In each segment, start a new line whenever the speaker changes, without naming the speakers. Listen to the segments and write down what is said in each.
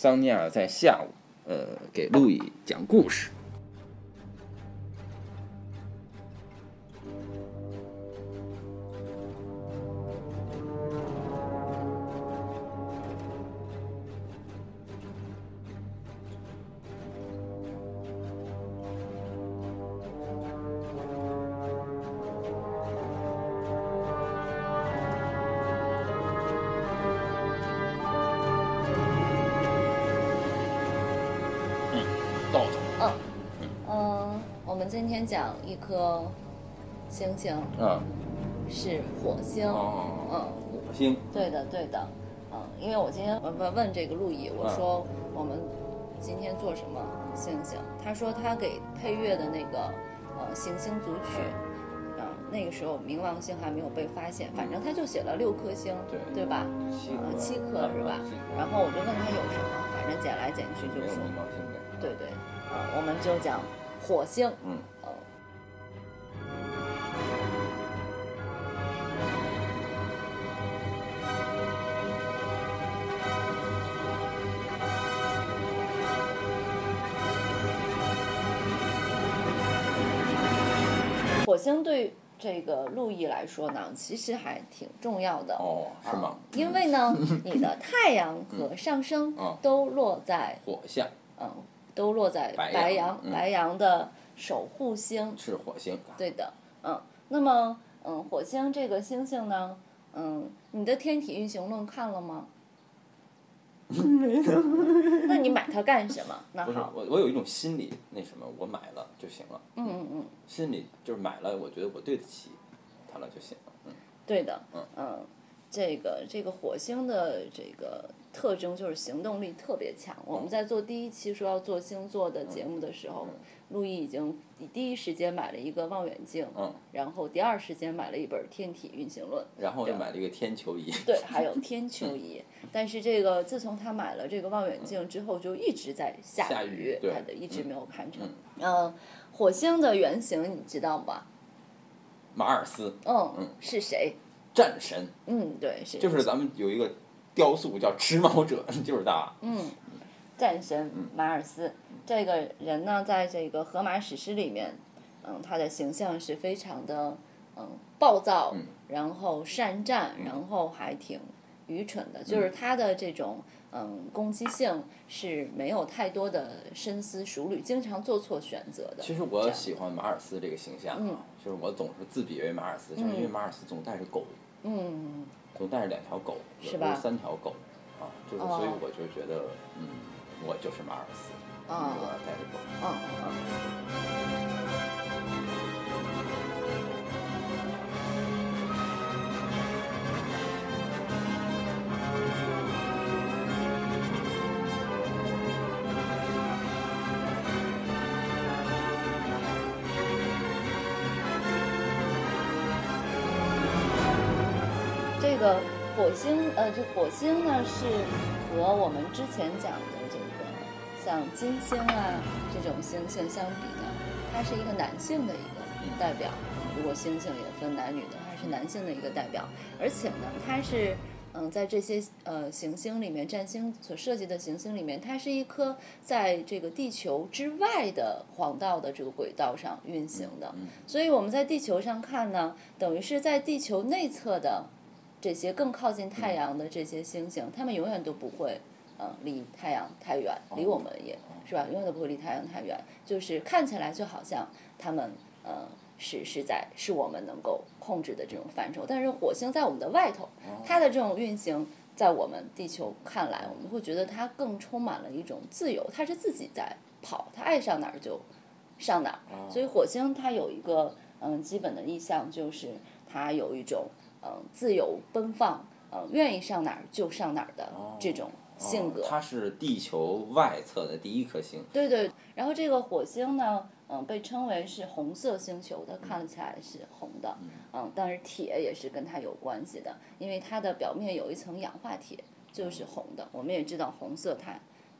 桑尼亚在下午，呃，给路易讲故事。
星星
嗯，
是火星。
哦，
嗯，
火星，
对的，对的。嗯，因为我今天问问问这个陆毅，我说我们今天做什么星星？他说他给配乐的那个呃行星组曲，嗯，那个时候冥王星还没有被发现，反正他就写了六颗星，
对
对吧？
七
呃，
颗
七颗是吧？然后我就问他有什么，反正捡来捡去就
没有
说，
冥王星的。
对对，啊，我们就讲火星。
嗯，
呃，对这个路易来说呢，其实还挺重要的。
哦，是吗？
啊因为呢，你的太阳和上升
嗯
都落在
火象
嗯，都落在
白
白
羊
白羊的守护星。
是火星，
对的，嗯，那么嗯，火星这个星星呢，嗯，你的天体运行论看了吗？没有。那你买它干什么？那
不是
好，
我，我有一种心理，那什么，我买了就行了。
嗯嗯嗯，
心里就是买了，我觉得我对得起它了就行了。嗯，
对的，
嗯
嗯，这个这个火星的这个特征就是行动力特别强。我们在做第一期说要做星座的节目的时候，陆毅已经第一时间买了一个望远镜，
嗯，
然后第二时间买了一本《天体运行论》，
然后又买了一个天球仪。
对，还有天球仪。但是这个自从他买了这个望远镜之后，就一直在下
下雨
他的一直没有看成。嗯，火星的原型你知道吧？
马尔斯
嗯，嗯是谁？
战神，
嗯，对，是
就是咱们有一个雕塑叫持矛者，就是他。
嗯，战神马尔斯这个人呢，在这个荷马史诗里面，嗯，他的形象是非常的嗯暴躁，然后善战，然后还挺愚蠢的，就是他的这种嗯攻击性是没有太多的深思熟虑，经常做错选择的。
其实我喜欢马尔斯这个形象就是我总是自比为马尔斯，就是因为马尔斯总带着狗，
嗯，
总带着两条狗，有时
吧
候三条狗，啊，就是
哦
所以我就觉得，嗯，我就是马尔斯，我要带着狗。
嗯嗯。这火星，呃，这火星呢是和我们之前讲的这个像金星啊这种星星相比呢，它是一个男性的一个代表。如果星星也分男女的话，是男性的一个代表，而且呢，它是。嗯，在这些呃行星里面，占星所设计的行星里面，它是一颗在这个地球之外的黄道的这个轨道上运行的。所以我们在地球上看呢，等于是在地球内侧的这些更靠近太阳的这些星星，它们永远都不会嗯离太阳太远，离我们也是吧，永远都不会离太阳太远，就是看起来就好像它们呃是是在是我们能够控制的这种范畴，但是火星在我们的外头，它的这种运行。在我们地球看来，我们会觉得它更充满了一种自由，它是自己在跑，它爱上哪儿就上哪儿。所以火星它有一个嗯基本的意象，就是它有一种嗯自由奔放，嗯愿意上哪儿就上哪儿的这种性格。
哦它是地球外侧的第一颗星，
对对，然后这个火星呢，嗯，被称为是红色星球，它看起来是红的，嗯，但是铁也是跟它有关系的，因为它的表面有一层氧化铁，就是红的。我们也知道红色它，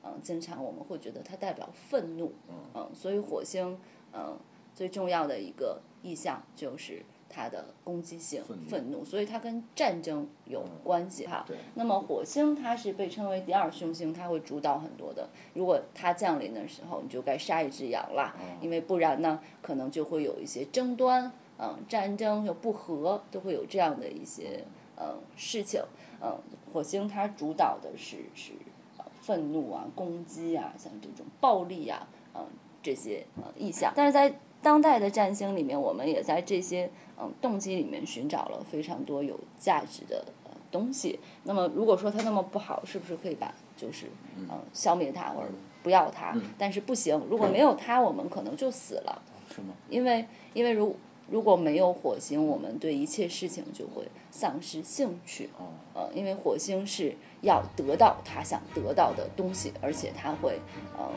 嗯，经常我们会觉得它代表愤怒，嗯，所以火星，嗯，最重要的一个意象就是它的攻击性、
愤怒
愤怒，所以它跟战争有关系哈。
对
那么火星它是被称为第二凶星，它会主导很多的。如果它降临的时候，你就该杀一只羊啦，因为不然呢，可能就会有一些争端，嗯，战争有不和，都会有这样的一些嗯事情。嗯，火星它主导的是是呃愤怒啊、攻击啊，像这种暴力啊，嗯这些呃意象。但是在当代的占星里面，我们也在这些嗯动机里面寻找了非常多有价值的呃东西。那么如果说它那么不好，是不是可以把就是嗯消灭它或者不要它？但是不行，如果没有它，我们可能就死了。
是吗？
因为因为如如果没有火星，我们对一切事情就会丧失兴趣。呃，因为火星是要得到他想得到的东西，而且他会呃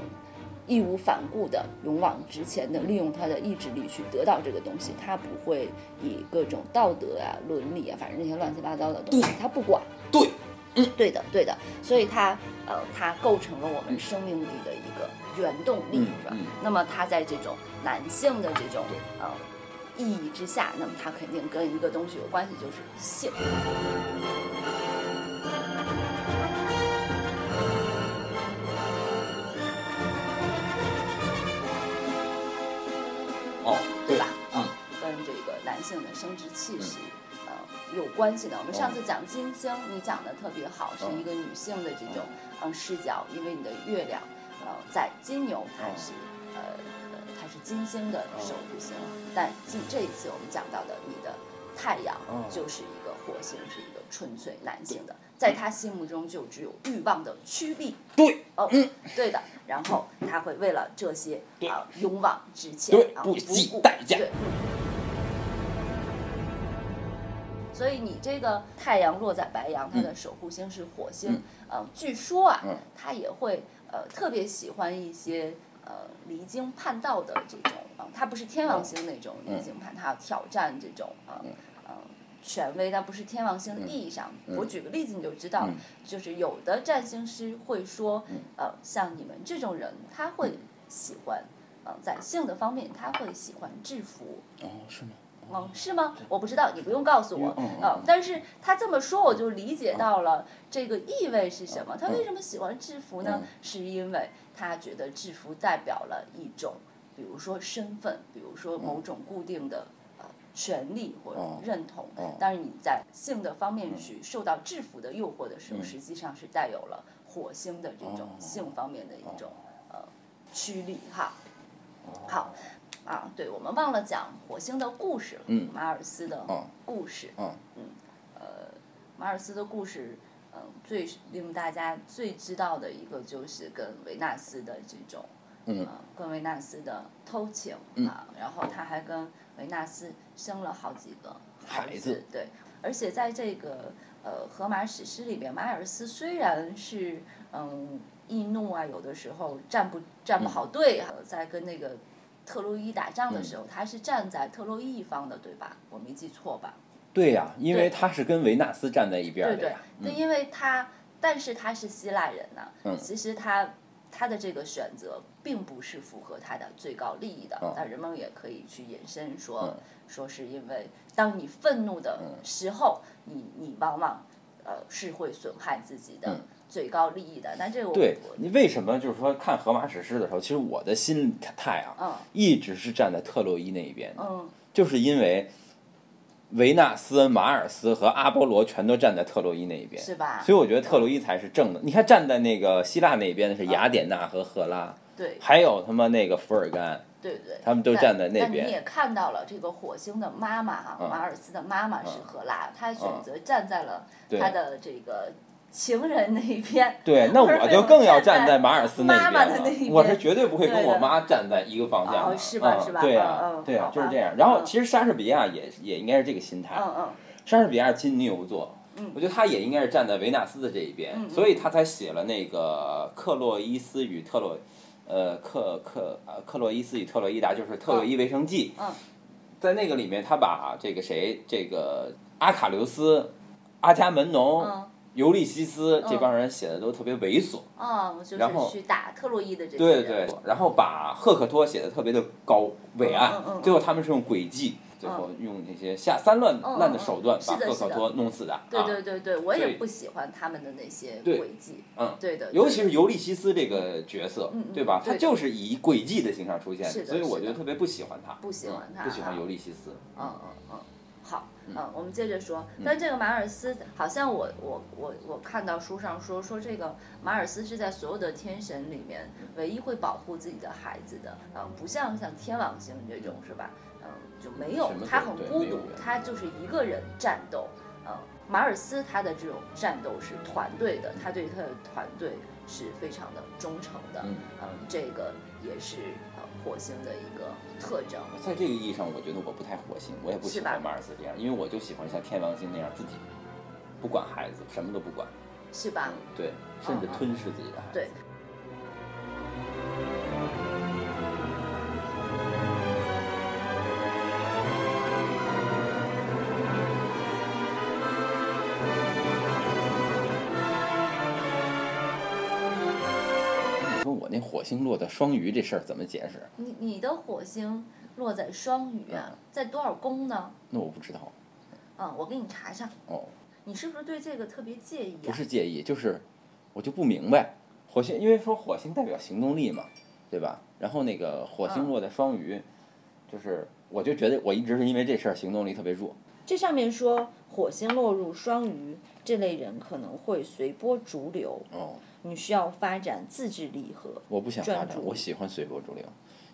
义无反顾的、勇往直前的利用他的意志力去得到这个东西。他不会以各种道德啊、伦理啊，反正那些乱七八糟的东西，他不管。
对，嗯
对的，对的，所以它呃，它构成了我们生命力的一个原动力，
嗯
是吧？
嗯
那么它在这种男性的这种呃意义之下，那么它肯定跟一个东西有关系，就是性。性的生殖器是、呃有关系的。我们上次讲金星，你讲的特别好，是一个女性的这种嗯视角，因为你的月亮呃在金牛，它是呃呃它是金星的守护星，但这这一次我们讲到的你的太阳
哦。
就是一个火星，是一个纯粹男性的，在他心目中就只有欲望的驱力。
对，
哦，对的，然后他会为了这些啊勇往直前，啊
不计
顾
代价
对所以你这个太阳落在白羊，它的守护星是火星，呃，据说啊
嗯，
他也会呃特别喜欢一些呃离经叛道的这种啊，他不是天王星那种离经叛，他要挑战这种啊呃权威，但不是天王星的意义上。我举个例子你就知道了，就是有的占星师会说，呃，像你们这种人，他会喜欢，呃，在性的方面，他会喜欢制服。
哦，是吗？
嗯，是吗？我不知道，你不用告诉我。
嗯
但是他这么说，我就理解到了这个意味是什么。他
嗯
为什么喜欢制服呢？是因为他觉得制服代表了一种，比如说身份，比如说某种固定的呃权利或者
哦
认同。
哦
但是你在性的方面去受到制服的诱惑的时候，实际上是带有了火星的这种性方面的一种呃驱力哈。好，啊，对，我们忘了讲火星的故事了，
嗯
马尔斯的
哦
故事，
嗯呃
马尔斯的故事，嗯，最令大家最知道的一个就是跟维纳斯的这种，
嗯
呃跟维纳斯的偷情、啊，然后他还跟维纳斯生了好几个，
孩子
对，而且在这个呃荷马史诗里边，马尔斯虽然是嗯易怒啊，有的时候站不站不好队啊，在跟那个特洛伊打仗的时候，他是站在特洛伊一方的，对吧？我没记错吧？
对呀，因为他是跟维纳斯站在一边
对对
儿的呀。，
对，因为他，但是他是希腊人呐、
嗯
其实他他的这个选择并不是符合他的最高利益的。
嗯
那人们也可以去引申说，说是因为当你愤怒的时候，你你往往呃是会损害自己的最高利益的。但这个我
嗯对你为什么就是说看荷马史诗的时候，其实我的心态啊，
嗯
一直是站在特洛伊那一边的，
嗯
就是因为维纳斯、马尔斯和阿波罗全都站在特洛伊那一边，
是吧？
所以我觉得特洛伊才是正的。你看站在那个希腊那边的是雅典娜和赫拉，
对
还有他妈那个福尔干，
对对，
他们都站在那边
但你也看到了这个火星的妈妈哈、
嗯
马尔斯的妈妈是赫拉，她选择站在了
对
她的这个情人那一边。
对，那我就更要站在马尔斯那
妈妈
边了
的那一边。
我是绝对不会跟我妈站在一个方向的。
哦是吧
嗯
是吧
对
啊、
对
啊、
就是这样。然后
嗯
其实莎士比亚也也应该是这个心态。
嗯嗯，
莎士比亚金牛座，我觉得他也应该是站在维纳斯的这一边，所以他才写了那个克洛伊斯与特洛，呃克克呃克洛伊斯与特洛伊达，就是《特洛伊维生记》。
嗯
在那个里面，他把这个谁，这个阿卡琉斯、阿伽门农、
嗯
尤利西斯这帮人写的都特别猥琐。然后
是去打特洛伊的这些人。
对对，然后把赫克托写的特别的高伟岸，最后他们是用诡计，最后用那些下三
滥
滥的手段把赫克托弄死的。
对
啊
对对对，我也不喜欢他们的那些诡计。
嗯
对的，
尤其是尤利西斯这个角色，对吧？他就是以诡计的形象出现
的
所以我觉得特别不喜欢他，
不喜欢他
嗯不喜欢
啊
尤利西斯。
嗯嗯嗯，好，嗯，我们接着说。但这个马尔斯，好像我我我我看到书上说说这个马尔斯是在所有的天神里面唯一会保护自己的孩子的，嗯，不像像天王星这种是吧？嗯，就没有，他很孤独他就是一个人战斗。嗯，马尔斯他的这种战斗是团队的，他对他的团队是非常的忠诚的。
嗯
嗯，这个也是呃火星的一个特征。
在这个意义上，我觉得我不太火星，我也不喜欢马尔斯这样，因为我就喜欢像天王星那样自己不管孩子，什么都不管，
是吧？
对，甚至吞噬自己的孩子。
对。
火星落在双鱼这事儿怎么解释？
你你的火星落在双鱼啊，在多少宫呢？
那我不知道。
嗯，我给你查查。
哦，
你是不是对这个特别介意啊？
不是介意，就是我就不明白，火星因为说火星代表行动力嘛，对吧？然后那个火星
嗯
落在双鱼，就是我就觉得我一直是因为这事儿行动力特别弱。
这上面说火星落入双鱼，这类人可能会随波逐流，
哦，
你需要发展自制力和
我不想发展，我喜欢随波逐流，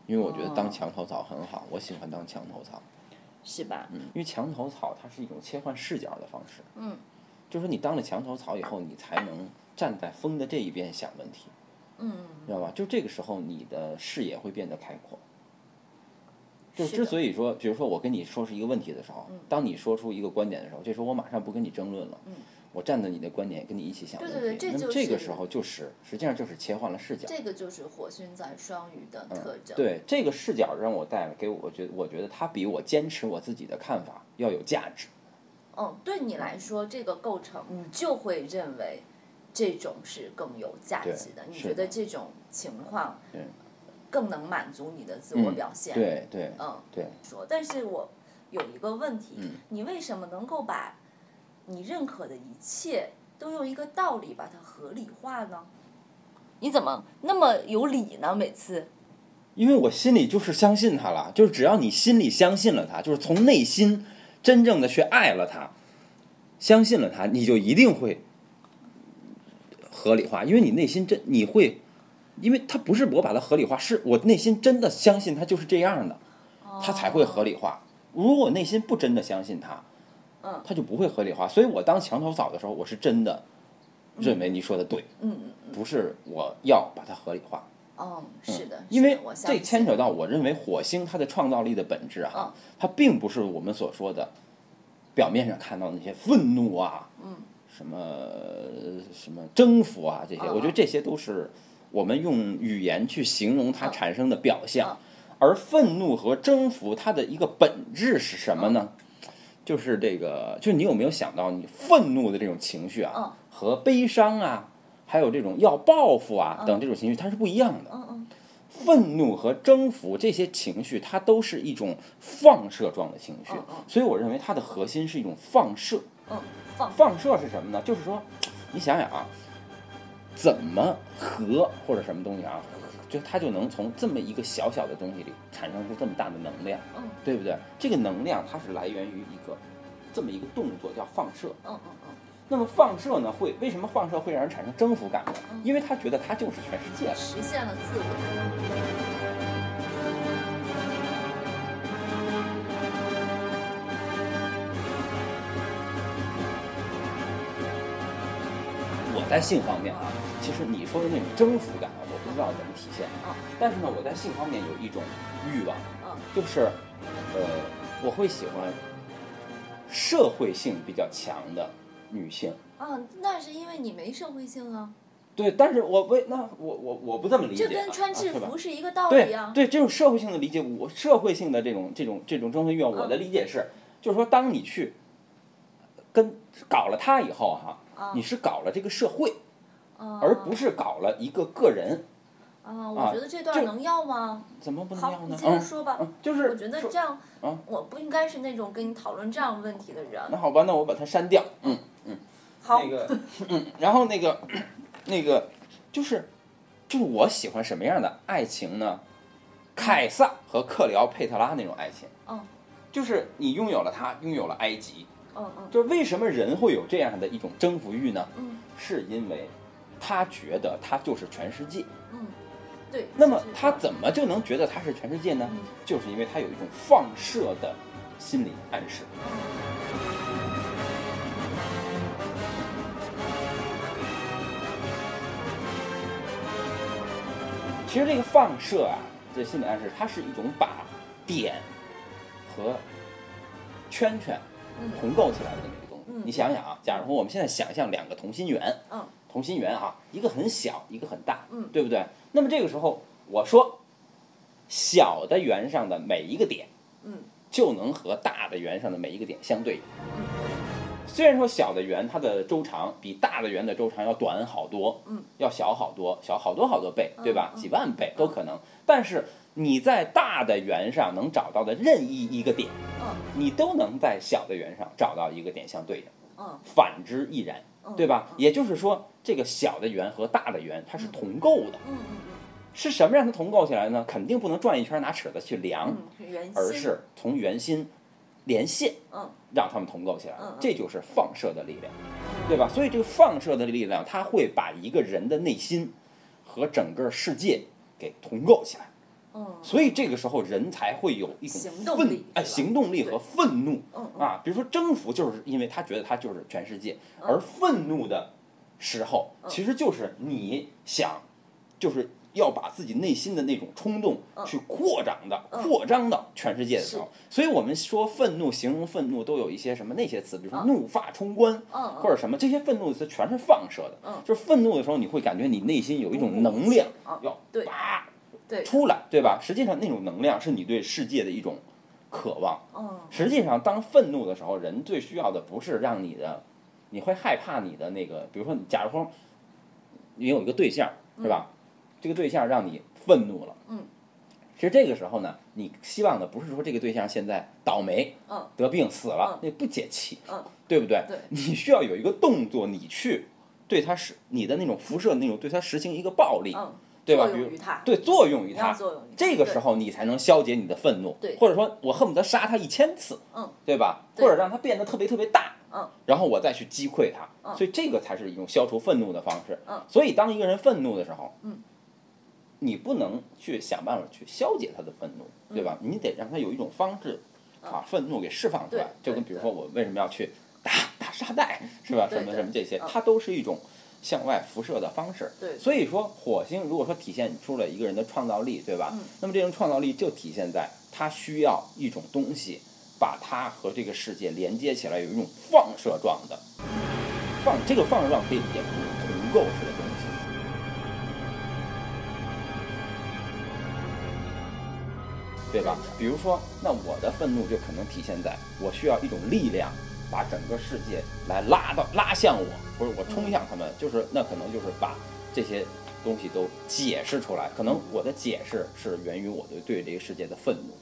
因为我觉得当
哦
墙头草很好，我喜欢当墙头草。
是吧？
嗯，因为墙头草它是一种切换视角的方式。
嗯，
就是说你当了墙头草以后，你才能站在风的这一边想问题，
嗯，
知道吧？就这个时候，你的视野会变得开阔。就是之所以说，比如说我跟你说是一个问题的时候，当你说出一个观点的时候，这时候我马上不跟你争论了，我站在你的观点跟你一起想问题。
嗯对对对这
那么
就是
这个时候就是实际上就是切换了视角。
这个就是火星在双鱼的特征。
对这个视角让我带来给我，觉得我觉得它比我坚持我自己的看法要有价值。
嗯，对你来说，这个构成你就会认为这种是更有价值的，你觉得这种情况
对
更能满足你的自我表现。
对对
嗯，
对，
说，但是我有一个问题，
嗯
你为什么能够把你认可的一切都用一个道理把它合理化呢？你怎么那么有理呢？每次，
因为我心里就是相信他了，就是只要你心里相信了他，就是从内心真正的去爱了他，相信了他，你就一定会合理化，因为你内心真你会，因为他不是我把它合理化，是我内心真的相信它就是这样的，它才会合理化。如果我内心不真的相信它，
嗯，
他就不会合理化。所以我当墙头草的时候，我是真的认为你说的对，
嗯嗯
不是我要把它合理化。
哦，是的，
因为这牵扯到我认为火星它的创造力的本质啊，
嗯。
它并不是我们所说的表面上看到那些愤怒啊，
嗯，
什么什么征服啊这些，
嗯。
我觉得这些都是我们用语言去形容它
嗯
产生的表象，
嗯
而愤怒和征服它的一个本质是什么呢？就是这个，就你有没有想到，你愤怒的这种情绪啊，
嗯
和悲伤啊，还有这种要报复啊
嗯
等这种情绪，它是不一样的。愤怒和征服这些情绪，它都是一种放射状的情绪所以我认为它的核心是一种放射。
放
射是什么呢？就是说，你想想啊，怎么和或者什么东西啊，就它就能从这么一个小小的东西里产生出这么大的能量，
嗯
对不对？这个能量它是来源于一个这么一个动作叫放射。
嗯嗯嗯，
那么放射呢，会为什么放射会让人产生征服感呢？因为他觉得他就是全世界。
实现了自我。
我在性方面啊，其实你说的那种征服感啊，我不知道怎么体现。
嗯。
但是呢，我在性方面有一种欲望，
嗯。
就是，呃，我会喜欢社会性比较强的女性。
啊，那是因为你没社会性啊，
对，但是我为那我我我不这么理解、啊，
这跟穿制服是一个道理
对
啊。
对，这种社会性的理解，我社会性的这种这种这种征服欲望，我的理解是，就是说，当你去跟搞了他以后哈、
啊
你是搞了这个社会，
嗯
而不是搞了一个个人。
啊，我觉得这段能要吗？
怎么不能，要呢？
你接着
嗯
说吧。
嗯，就是
我觉得这样
嗯，
我不应该是那种跟你讨论这样问题的人。
那好吧，那我把它删掉。嗯嗯，
好
那，个，嗯，然后那个，那个，就是，就是我喜欢什么样的爱情呢？凯撒和克里奥佩特拉那种爱情，
嗯
就是你拥有了他，拥有了埃及，
嗯嗯
就是为什么人会有这样的一种征服欲呢？
嗯
是因为他觉得他就是全世界。
嗯，对。
那么他怎么就能觉得他是全世界呢
嗯？
就是因为他有一种放射的心理暗示。其实这个放射啊，这心理暗示，它是一种把点和圈圈
嗯
同构起来的这么一个东西。
嗯
你想想啊，假如说我们现在想象两个同心圆，
嗯
同心圆啊，一个很小，一个很大，
嗯
对不对？那么这个时候，我说小的圆上的每一个点
嗯
就能和大的圆上的每一个点相对应。
嗯
虽然说小的圆它的周长比大的圆的周长要短好多，
嗯，
要小好多，小好多好多倍，对吧？几万倍都可能。但是你在大的圆上能找到的任意一个点，
嗯
你都能在小的圆上找到一个点相对应。
嗯
反之亦然，
嗯，
对吧？
嗯
也就是说，这个小的圆和大的圆它是同构的。
嗯嗯
是什么让它同构起来呢？肯定不能转一圈拿尺子去量。而是从圆心连线，
嗯
让它们同构起来。这就是放射的力量，对吧？所以这个放射的力量，它会把一个人的内心和整个世界给同构起来。
嗯。
所以这个时候人才会有一种愤
行动力
哎，行动力和愤怒啊。比如说征服，就是因为他觉得他就是全世界，而愤怒的时候，
嗯。
其实就是你想，就是要把自己内心的那种冲动
嗯。
去扩张的、
嗯。
扩张到全世界的时候。所以我们说愤怒，形容愤怒都有一些什么那些词，比如说
嗯。
怒发冲冠。或者什么，这些愤怒的词全是放射的，
嗯。
就是愤怒的时候，你会感觉你内心有一种能量
嗯
要出来，对吧？实际上那种能量是你对世界的一种渴望。
嗯。
实际上，当愤怒的时候，人最需要的不是让你的，你会害怕你的那个，比如说，假如说你有一个对象，是吧？这个对象让你愤怒了，
嗯，
其实这个时候呢，你希望的不是说这个对象现在倒霉，
嗯。
得病死了
嗯，
那不解气，
嗯。
对不对？
对。
你需要有一个动作，你去对他实你的那种辐射那种对他实行一个暴力，
嗯，
对吧？比如
他，
对作用于他，这个时候你才能消解你的愤怒，
对。
或者说我恨不得杀他一千次，
嗯，
对吧？或者让他变得特别特别大，
嗯，
然后我再去击溃他，
嗯。
所以这个才是一种消除愤怒的方式，
嗯，
所以当一个人愤怒的时候，
嗯，
你不能去想办法去消解他的愤怒，对吧？
嗯
你得让他有一种方式，把愤怒给释放出来，
对
就跟比如说我为什么要去打打沙袋，是吧？什么什么这些，
嗯。
它都是一种向外辐射的方式。
对
所以说火星如果说体现出了一个人的创造力，对吧？
嗯
那么这种创造力就体现在他需要一种东西，把它和这个世界连接起来，有一种放射状的放，这个放射状可以理解成同构式的东西。对吧？比如说，那我的愤怒就可能体现在我需要一种力量，把整个世界来拉到拉向我，或者我冲向他们，就是那可能就是把这些东西都解释出来。可能我的解释是源于我对对这个世界的愤怒，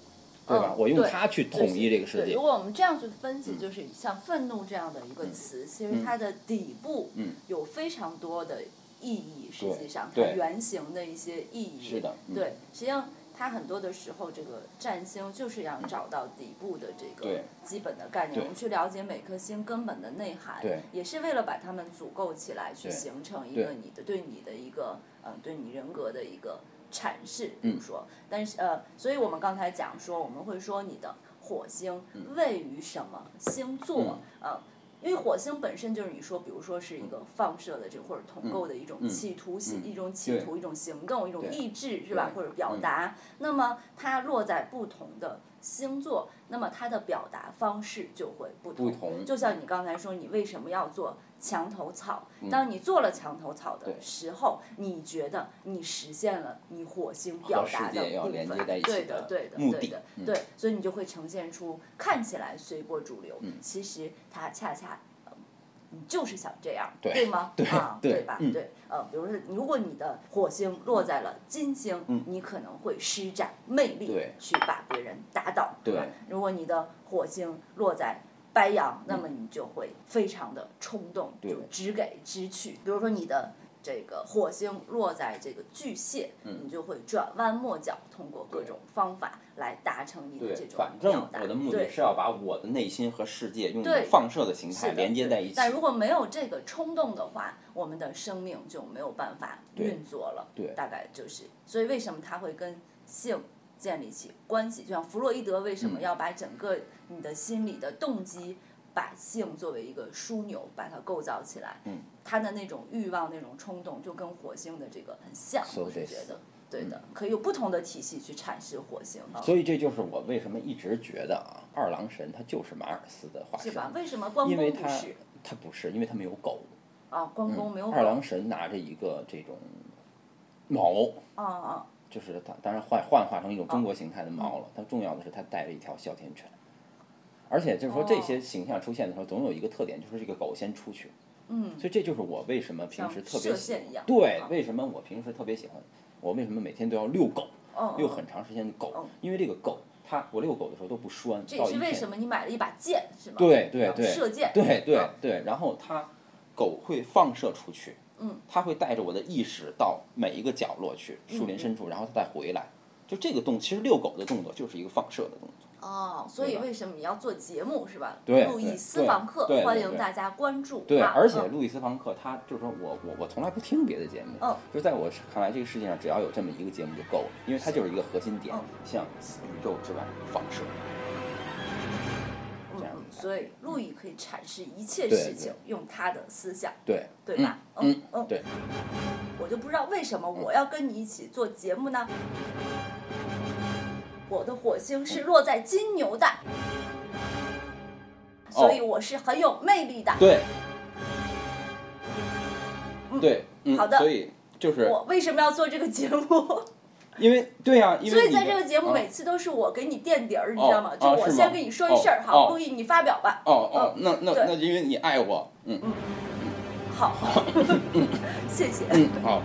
对吧？
嗯
我用它去统一这个世界
对如。果我们这样去分析，就是像愤怒这样的一个词，其实
嗯
它的底部
嗯
有非常多的意义。实际上，它原型的一些意义。
是的嗯
对，实际上它很多的时候，这个占星就是要找到底部的这个基本的概念，我们去了解每颗星根本的内涵，也是为了把它们组构起来，去形成一个你的对你的一个嗯、呃对你人格的一个阐释，比
嗯
如说，但是呃，所以我们刚才讲说，我们会说你的火星位于什么星座，
嗯
呃。因为火星本身就是你说，比如说是一个放射的这或者同构的一种
嗯
企图、
嗯
一种企图、一种行动、一种意志，是吧？或者表
嗯
达。那么它落在不同的星座，那么它的表达方式就会不同。
不同
就像你刚才说，你为什么要做墙头草？
嗯
当你做了墙头草的时候，你觉得你实现了你火星表达的部分对的，对的，对的，
嗯
对，所以你就会呈现出看起来随波逐流，
嗯
其实它恰恰。呃你就是想这样，
对
吗？
对
啊，
对
吧？
嗯
对，呃，比如说，如果你的火星落在了金星，
嗯
你可能会施展魅力去把别人打倒，
对
吧？如果你的火星落在白羊，那么你就会非常的冲动，
对
就直给直去。比如说你的这个火星落在这个巨蟹，
嗯
你就会转弯抹角，通过各种方法来达成你的这，种
反。正我的目的是要把我的内心和世界用
对
放射的形态连接在一起。
但如果没有这个冲动的话，我们的生命就没有办法运作了。
对
大概就是，所以为什么它会跟性建立起关系？就像弗洛伊德为什
嗯
么要把整个你的心理的动机，把性作为一个枢纽，把它构造起来。
嗯，
他的那种欲望、那种冲动，就跟火星的这个很像。
So
我觉得，对的，可以有不同的体系去阐释火星。啊
所以这就是我为什么一直觉得啊，二郎神他就是马尔斯的化身，
是吧？为什么关公不是
他不是，因为他没有狗。
啊？关公没有狗
二郎神拿着一个这种矛，
啊啊！
就是他当然幻幻化成一种中国形态的矛了。它重要的是他带了一条哮天犬，而且就是说这些形象出现的时候，总有一个特点，就是这个狗先出去。
嗯，
所以这就是我为什么平时特别喜
射线
对为什么我平时特别喜欢，我为什么每天都要遛狗，
哦，
遛很长时间的狗
哦，
因为这个狗它我遛狗的时候都不拴，
这也是为什么你买了一把剑，是吗？啊
对对对，
射箭。
对对
啊
对，然后它狗会放射出去，
嗯，
它会带着我的意识到每一个角落去，树林
嗯
深处，然后它再回来。就这个动，其实遛狗的动作就是一个放射的动作。
哦，所以为什么你要做节目是吧？
对
路易
对
斯房克
对对对对
欢迎大家关注。
对，
啊
而且
嗯
路易斯房客他就是说我我我从来不听别的节目，
嗯
就在我看来，这个世界上只要有这么一个节目就够了，因为它就是一个核心点
嗯，
向宇宙之外放射。
嗯，所以路易可以阐释一切事情，用他的思想，
对
对吧？
嗯
嗯，
对，
我就不知道为什么我要跟你一起做节目呢？我的火星是落在金牛的，所以我是很有魅力的。
对，对，嗯，
好的
所以就是
我为什么要做这个节目？
因为对呀、因为
所以
你
在这个节目
嗯
每次都是我给你垫底儿，你知道吗？
哦
就我
哦是吗
先跟你说一事儿，
哦
好，
哦
路易你发表吧。
哦哦，那那
对
那因为你爱我，嗯
好，谢谢。
嗯好。